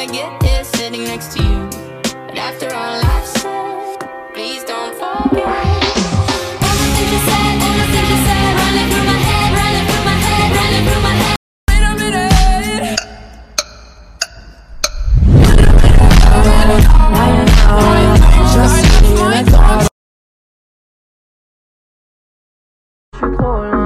I get here sitting next to you. But after all I've said, please don't forget. Everything you said, everything you said, running through my head, running through my head, running through my head. Wait a minute. Just me.